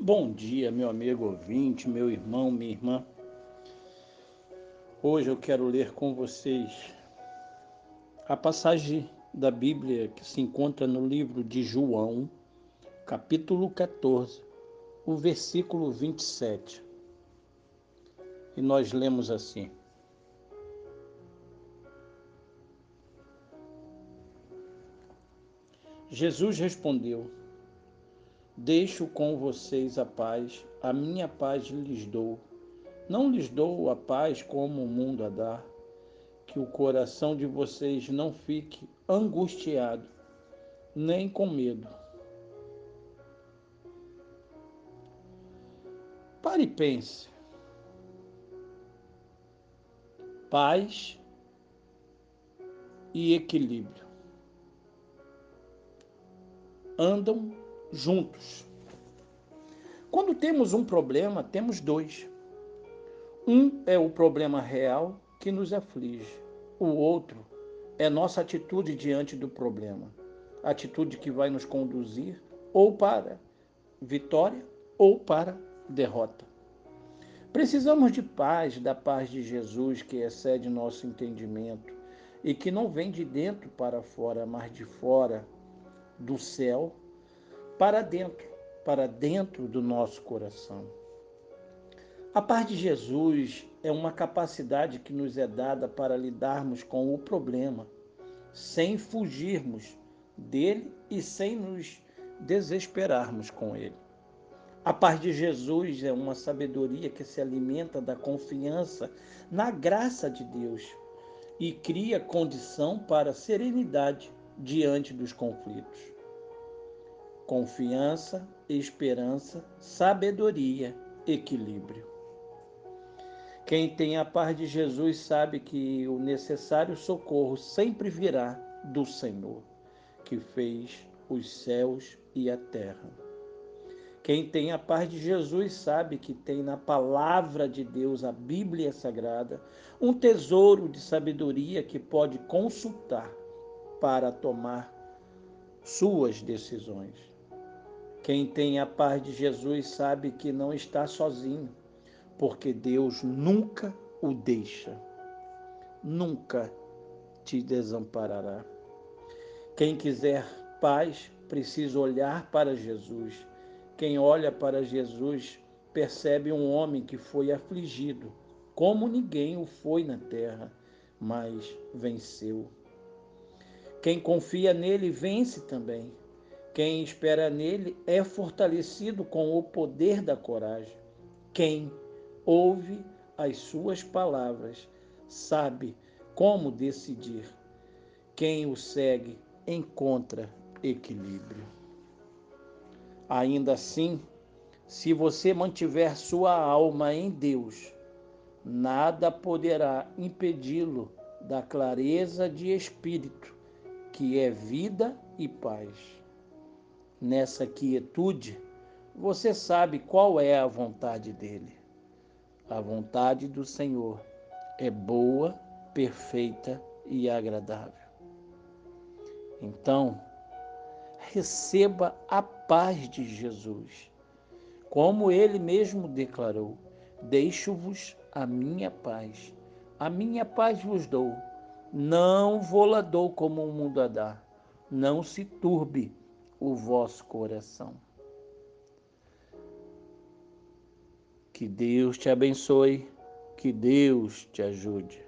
Bom dia, meu amigo ouvinte, meu irmão, minha irmã. Hoje eu quero ler com vocês a passagem da Bíblia que se encontra no livro de João, capítulo 14, o versículo 27. E nós lemos assim: Jesus respondeu: Deixo com vocês a paz, a minha paz lhes dou. Não lhes dou a paz como o mundo a dá. Que o coração de vocês não fique angustiado, nem com medo. Pare e pense. Paz e equilíbrio andam juntos. Quando temos um problema, temos dois. Um é o problema real que nos aflige, o outro é nossa atitude diante do problema, atitude que vai nos conduzir ou para vitória ou para derrota. Precisamos de paz, da paz de Jesus que excede nosso entendimento e que não vem de dentro para fora, mas de fora do céu para dentro, para dentro do nosso coração. A paz de Jesus é uma capacidade que nos é dada para lidarmos com o problema, sem fugirmos dele e sem nos desesperarmos com ele. A paz de Jesus é uma sabedoria que se alimenta da confiança na graça de Deus e cria condição para serenidade diante dos conflitos confiança, esperança, sabedoria, equilíbrio. Quem tem a paz de Jesus sabe que o necessário socorro sempre virá do Senhor, que fez os céus e a terra. Quem tem a paz de Jesus sabe que tem na palavra de Deus, a Bíblia Sagrada, um tesouro de sabedoria que pode consultar para tomar suas decisões. Quem tem a paz de Jesus sabe que não está sozinho, porque Deus nunca o deixa, nunca te desamparará. Quem quiser paz precisa olhar para Jesus. Quem olha para Jesus percebe um homem que foi afligido, como ninguém o foi na terra, mas venceu. Quem confia nele vence também. Quem espera nele é fortalecido com o poder da coragem. Quem ouve as suas palavras sabe como decidir. Quem o segue encontra equilíbrio. Ainda assim, se você mantiver sua alma em Deus, nada poderá impedi-lo da clareza de espírito, que é vida e paz nessa quietude, você sabe qual é a vontade dele. A vontade do Senhor é boa, perfeita e agradável. Então, receba a paz de Jesus. Como ele mesmo declarou: Deixo-vos a minha paz. A minha paz vos dou. Não vou-la dou como o mundo a dá. Não se turbe o vosso coração. Que Deus te abençoe, que Deus te ajude.